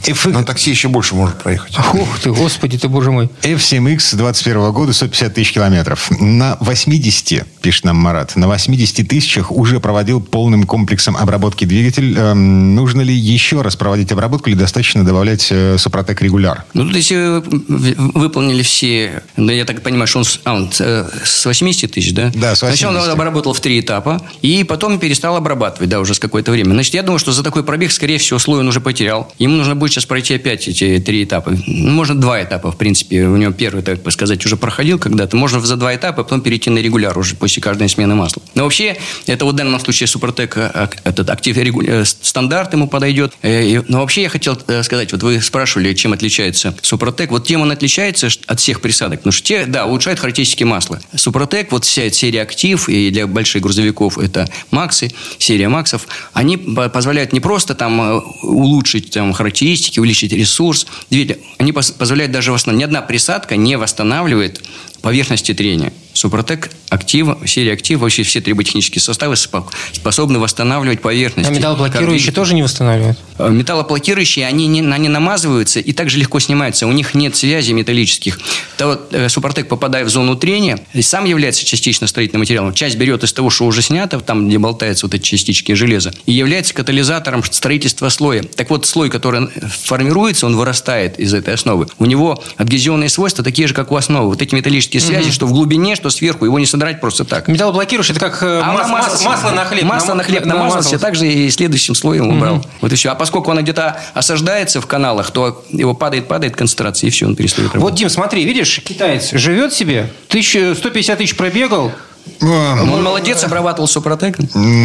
F- На такси еще больше может проехать. Ух ты, господи ты, боже мой. F7X 21 года 150 тысяч километров. На 80, пишет нам Марат, на 80 тысячах уже проводил полным комплексом обработки двигатель. Эм, нужно ли еще раз проводить обработку или достаточно добавлять э, Супротек регуляр? Ну, тут если вы в- выполнили все... Да, я так понимаю, что он, с- а, э, с 80 тысяч, да? Да, с Сначала 80. он обработал в три этапа, и потом перестал обрабатывать, да, уже с какое-то время. Значит, я думаю, что за такой пробег, скорее всего, слой он уже потерял. Ему нужно будет сейчас пройти опять эти три этапа. Ну, можно два этапа, в принципе. У него первый, так сказать, уже проходил когда-то. Можно за два этапа, потом перейти на регуляр уже после каждой смены масла. Но вообще, это вот в данном случае Супротек, а, этот актив э, стандарт ему подойдет. Э, Но вообще я хотел э, сказать, вот вы спрашивали, чем отличается Супротек. Вот тем он отличается от всех присадок. Потому что те, да, улучшают характеристики масла. Супротек, вот вся эта серия актив, и для больших грузовиков это Максы, серия Максов, они по- позволяют не просто там э, улучшить там, характеристики, увеличить ресурс двигателя, они позволяют даже восстановить. Ни одна присадка не восстанавливает поверхности трения. Супротек, актив, серия актив, вообще все триботехнические составы спо- способны восстанавливать А поверхности. металлоблокирующие Как тоже не восстанавливают? Э, Металлоблокирующие, они, не, они намазываются и также легко снимаются. У них нет связей металлических. То вот э, Супротек, попадая в зону трения, сам является частично строительным материалом. Часть берет из того, что уже снято, там, где болтаются вот эти частички железа, и является катализатором строительства слоя. Так вот, слой, который формируется, он вырастает из этой основы. У него адгезионные свойства такие же, как у основы. Вот эти металлические связи, что в глубине, что сверху, его не содрать просто так. Металлоблокирующие, это как э, А мас- мас- намазался. масло на хлеб. Масло на хлеб намазался, также и следующим слоем убрал. Вот и все. А поскольку оно где-то осаждается в каналах, то его падает, падает концентрация, и все, он перестает Вот, работать. Дим, смотри, видишь, китаец живет себе, тысяч- 150 тысяч пробегал, Он молодец, обрабатывал Супротек.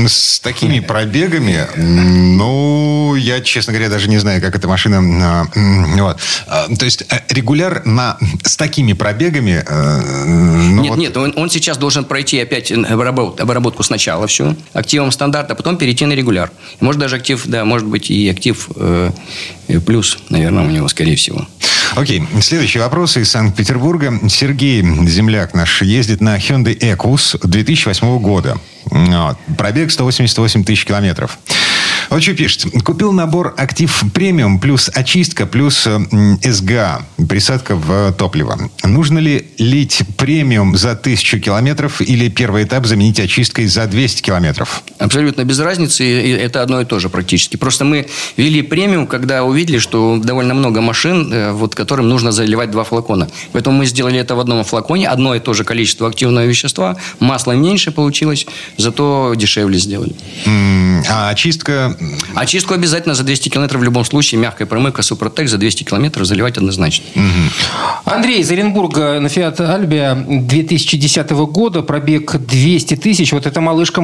С такими пробегами, ну, я, честно говоря, даже не знаю, как эта машина... а, Вот. А, То есть э, регуляр на, с такими пробегами... э, ну, нет, вот- нет, он, он сейчас должен пройти опять обработ- обработку сначала все, активом стандарта, а потом перейти на регуляр. Может даже актив, да, может быть и актив э, э, плюс, наверное, у него, скорее всего. Окей, следующий вопрос из Санкт-Петербурга. Сергей, земляк наш, ездит на Hyundai Ecus 2008 года. Вот. Пробег 188 тысяч километров. Вот что пишет. Купил набор актив премиум плюс очистка плюс м, СГА, присадка в топливо. Нужно ли лить премиум за тысячу километров или первый этап заменить очисткой за 200 километров? Абсолютно без разницы, и это одно и то же практически. Просто мы ввели премиум, когда увидели, что довольно много машин, э, вот, которым нужно заливать два флакона. Поэтому мы сделали это в одном флаконе, одно и то же количество активного вещества, масла меньше получилось, зато дешевле сделали. А очистка... Очистку обязательно за 200 километров в любом случае, мягкая промывка, Супротек за 200 километров заливать однозначно. Андрей из Оренбурга на Фиат Альбия 2010 года, пробег 200 тысяч. Вот эта малышка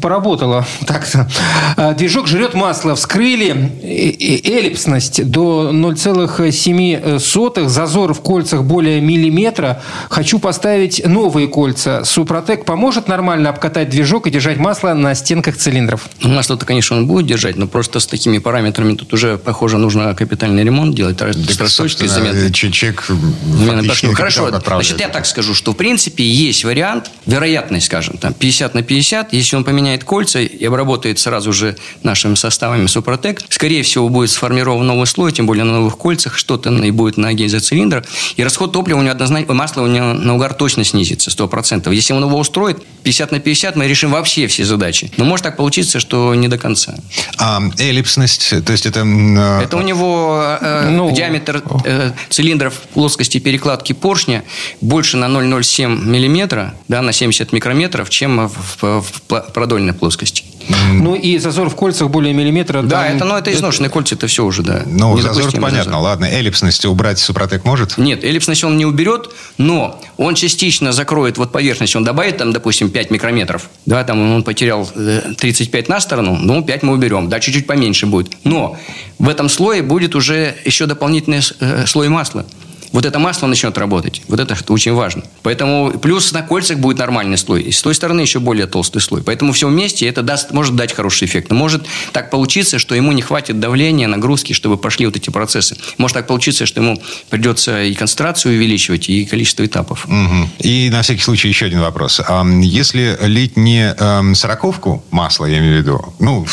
поработала. Так-то. А, Движок жрет масло. Вскрыли эллипсность до 0,7. Зазор в кольцах более миллиметра. Хочу поставить новые кольца. Супротек поможет нормально обкатать движок и держать масло на стенках цилиндров. Ну, Масло-то, конечно, он будет будет держать, но просто с такими параметрами тут уже, похоже, нужно капитальный ремонт делать, Так, собственно, заметны. чек на Хорошо, значит, я так скажу, что в принципе есть вариант, вероятность, скажем, там 50 на 50, если он поменяет кольца и обработает сразу же нашими составами Супротек, скорее всего будет сформирован новый слой, тем более на новых кольцах, что-то и будет на изоцилиндрах, и расход топлива у него однозначно, масла у него на угар точно снизится, 100%. Если он его устроит, 50 на 50, мы решим вообще все задачи. Но может так получиться, что не до конца. А эллипсность, то есть это... э, Это у него э, Ну, диаметр э, цилиндров плоскости перекладки поршня больше на 0,07 миллиметра, да, на 70 микрометров, чем в, в- в продольной плоскости. Ну и зазор в кольцах более миллиметра. Да, там- это, ну, это изношенные кольца, это все уже, да. Ну, зазор понятно. зазор. Ладно, эллипсность убрать Супротек может? Нет, эллипсность он не уберет, но он частично закроет вот поверхность. Он добавит там, допустим, 5 микрометров. Да, там он потерял э, 35 на сторону, ну, 5 мы уберем. Да, чуть-чуть поменьше будет. Но в этом слое будет уже еще дополнительный э, слой масла. Вот это масло начнет работать. Вот это очень важно. Поэтому плюс на кольцах будет нормальный слой. И с той стороны еще более толстый слой. Поэтому все вместе это даст, может дать хороший эффект. Но может так получиться, что ему не хватит давления, нагрузки, чтобы пошли вот эти процессы. Может так получиться, что ему придется и концентрацию увеличивать, и количество этапов. Мгм. И на всякий случай еще один вопрос. А, если лить не эм, сороковку масла, я имею в виду, ну,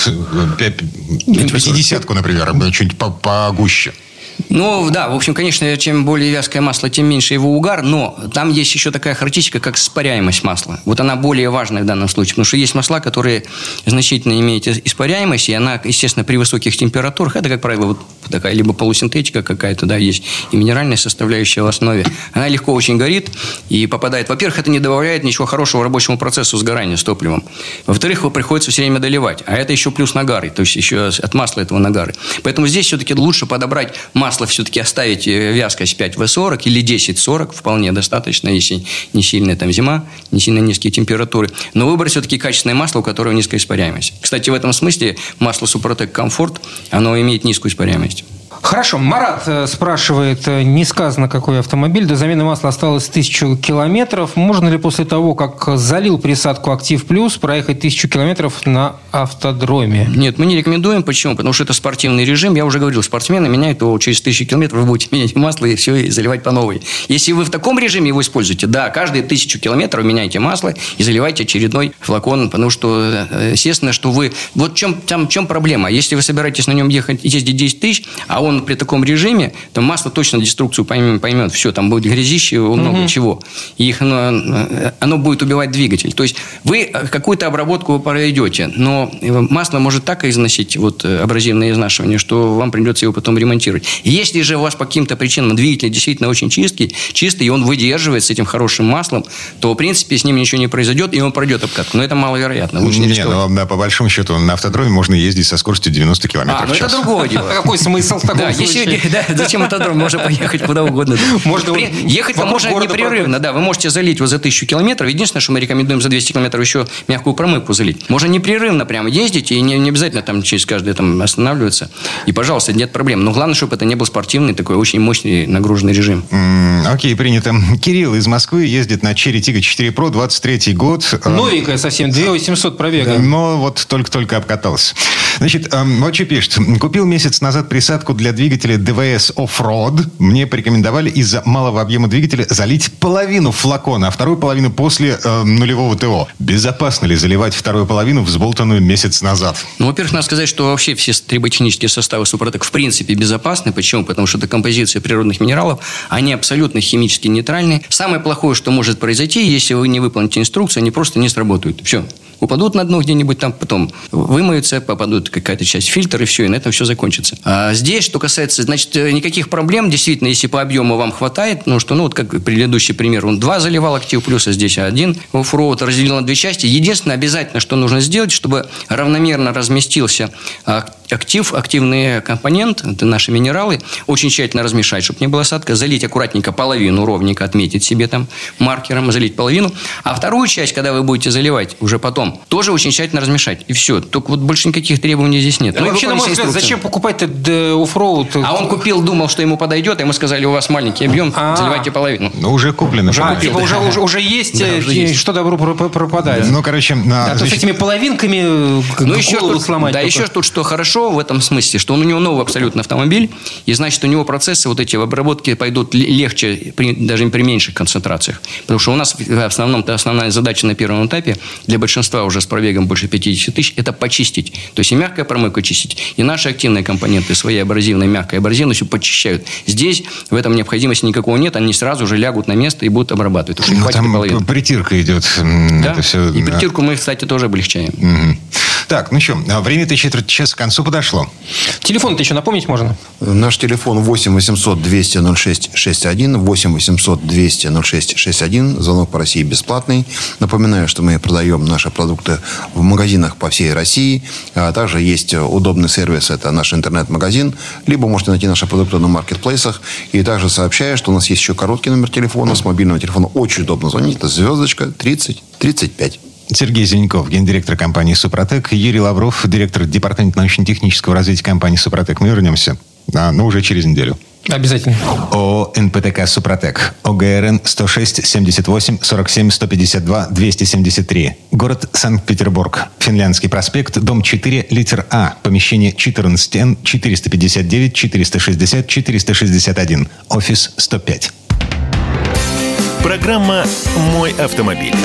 пя- пятидесятку, например, э, чуть по- погуще. Ну, да, в общем, конечно, чем более вязкое масло, тем меньше его угар, но там есть еще такая характеристика, как испаряемость масла. Вот она более важная в данном случае, потому что есть масла, которые значительно имеют испаряемость, и она, естественно, при высоких температурах, это, как правило, вот такая либо полусинтетика какая-то, да, есть и минеральная составляющая в основе, она легко очень горит и попадает. Во-первых, это не добавляет ничего хорошего рабочему процессу сгорания с топливом. Во-вторых, его приходится все время доливать, а это еще плюс нагары, то есть еще от масла этого нагары. Поэтому здесь все-таки лучше подобрать масло, все-таки оставить э, вязкость 5В40 или 1040, вполне достаточно, если не сильная там зима, не сильно низкие температуры. Но выбрать все-таки качественное масло, у которого низкая испаряемость. Кстати, в этом смысле масло Супротек Комфорт, оно имеет низкую испаряемость. Хорошо. Марат э, спрашивает, э, не сказано, какой автомобиль. До замены масла осталось тысячу километров. Можно ли после того, как залил присадку «Актив Плюс», проехать тысячу километров на автодроме? Нет, мы не рекомендуем. Почему? Потому что это спортивный режим. Я уже говорил, спортсмены меняют его через тысячу километров, вы будете (laughs) менять масло и все, и заливать по новой. Если вы в таком режиме его используете, да, каждые тысячу километров меняйте масло и заливайте очередной флакон, потому что, э, естественно, что вы... Вот чем, там, чем проблема? Если вы собираетесь на нем ехать, ездить 10 тысяч, а он при таком режиме, то масло точно деструкцию поймет. поймет. Все, там будет грязище, много чего. И их, оно, оно будет убивать двигатель. То есть вы э, какую-то обработку пройдете, но э, масло может так износить, вот э, абразивное изнашивание, что вам придется его потом ремонтировать. Если же у вас по каким-то причинам двигатель действительно очень чистый, чистый, и он выдерживает с этим хорошим маслом, то, в принципе, с ним ничего не произойдет, и он пройдет обкатку. Но это маловероятно. Лучше не Не, рисковать. ну, да, по большому счету, на автодроме можно ездить со скоростью 90 километров А, ну в это час. другое дело. Какой смысл в таком Да, случае? если, (laughs) да, зачем автодром? Можно поехать куда угодно. Можно При- вот Ехать вокруг можно непрерывно, да. Вы можете залить вот за тысячу километров. Единственное, что мы рекомендуем за 200 километров еще мягкую промывку залить. Можно непрерывно прямо ездить, и не, не обязательно там через каждый там останавливаться. И, пожалуйста, нет проблем. Но главное, чтобы это не был спортивный, такой очень мощный нагруженный режим. М, Окей, принято. Кирилл из Москвы ездит на Черри Тига 4 Pro, 23 год. Новенькая совсем, 2800 пробега. Но вот только-только обкатался. Значит, эм, вот что пишет. Купил месяц назад присадку для двигателя DVS Off-Road. Мне порекомендовали из-за малого объема двигателя залить половину флакона, а вторую половину после э, нулевого ТО. Безопасно ли заливать вторую половину, взболтанную месяц назад? Ну, во-первых, надо сказать, что вообще все триботехнические составы Супротек в принципе безопасны. Почему? Потому что это композиция природных минералов. Они абсолютно химически нейтральны. Самое плохое, что может произойти, если вы не выполните инструкцию, они просто не сработают. Все. Упадут на дно где-нибудь там, потом вымоются, попадут какая-то часть фильтра, и все, и на этом все закончится. А здесь, что касается, значит, э, никаких проблем, действительно, если по объему вам хватает, ну, что, ну, вот как предыдущий пример, он два заливал актив плюс, а здесь один оффроуд разделил на две части. Единственное, обязательно, что нужно сделать, чтобы равномерно разместился а, актив, активный компонент, это наши минералы, очень тщательно размешать, чтобы не было осадка, залить аккуратненько половину ровненько, отметить себе там маркером, залить половину. А вторую часть, когда вы будете заливать уже потом, тоже очень тщательно размешать. И все. Только вот больше никаких требований здесь нет. Ну, вообще, на мой взгляд, зачем покупать-то оффроуд? А он купил, думал, что ему подойдет, а ему сказали, у вас маленький объем, А-а-а. заливайте половину. Ну, уже куплено. Уже, а, типа, уже, уже, уже есть, да, уже есть. что добро пропадает. Ну, короче... А, а то с этими половинками ну, еще тут, сломать. Да, еще тут, что хорошо в этом смысле, что он у него новый абсолютно автомобиль, и значит, у него процессы вот эти в обработке пойдут легче, при, даже при меньших концентрациях. Потому что у нас в основном основная задача на первом этапе для большинства уже с пробегом больше 50 тысяч – это почистить. То есть и мягкая промывка чистить, и наши активные компоненты, свои абразивные, мягкая абразивная, все почищают. Здесь в этом необходимости никакого нет, они сразу же лягут на место и будут обрабатывать. Ну, там притирка идет. Да, это все, и притирку мы, кстати, тоже облегчаем. Угу. Так, ну что, а время-то четверть часа к концу подошло. Телефон-то еще напомнить можно? Наш телефон 8 800 200 06 61, 8 800 200 06 61. Звонок по России бесплатный. Напоминаю, что мы продаем наши продукты в магазинах по всей России. А также есть удобный сервис, это наш интернет-магазин. Либо можете найти наши продукты на маркетплейсах. И также сообщаю, что у нас есть еще короткий номер телефона. С мобильного телефона очень удобно звонить. Это звездочка 30 35. Сергей Зеленков, гендиректор компании «Супротек», Юрий Лавров, директор департамента научно-технического развития компании «Супротек». Мы вернемся, а, но уже через неделю. Обязательно. ООО «НПТК Супротек». ОГРН 106 78 47 152 273. Город Санкт-Петербург. Финляндский проспект, дом 4, литер А. Помещение 14Н 459 460 461. Офис 105. Программа «Мой автомобиль».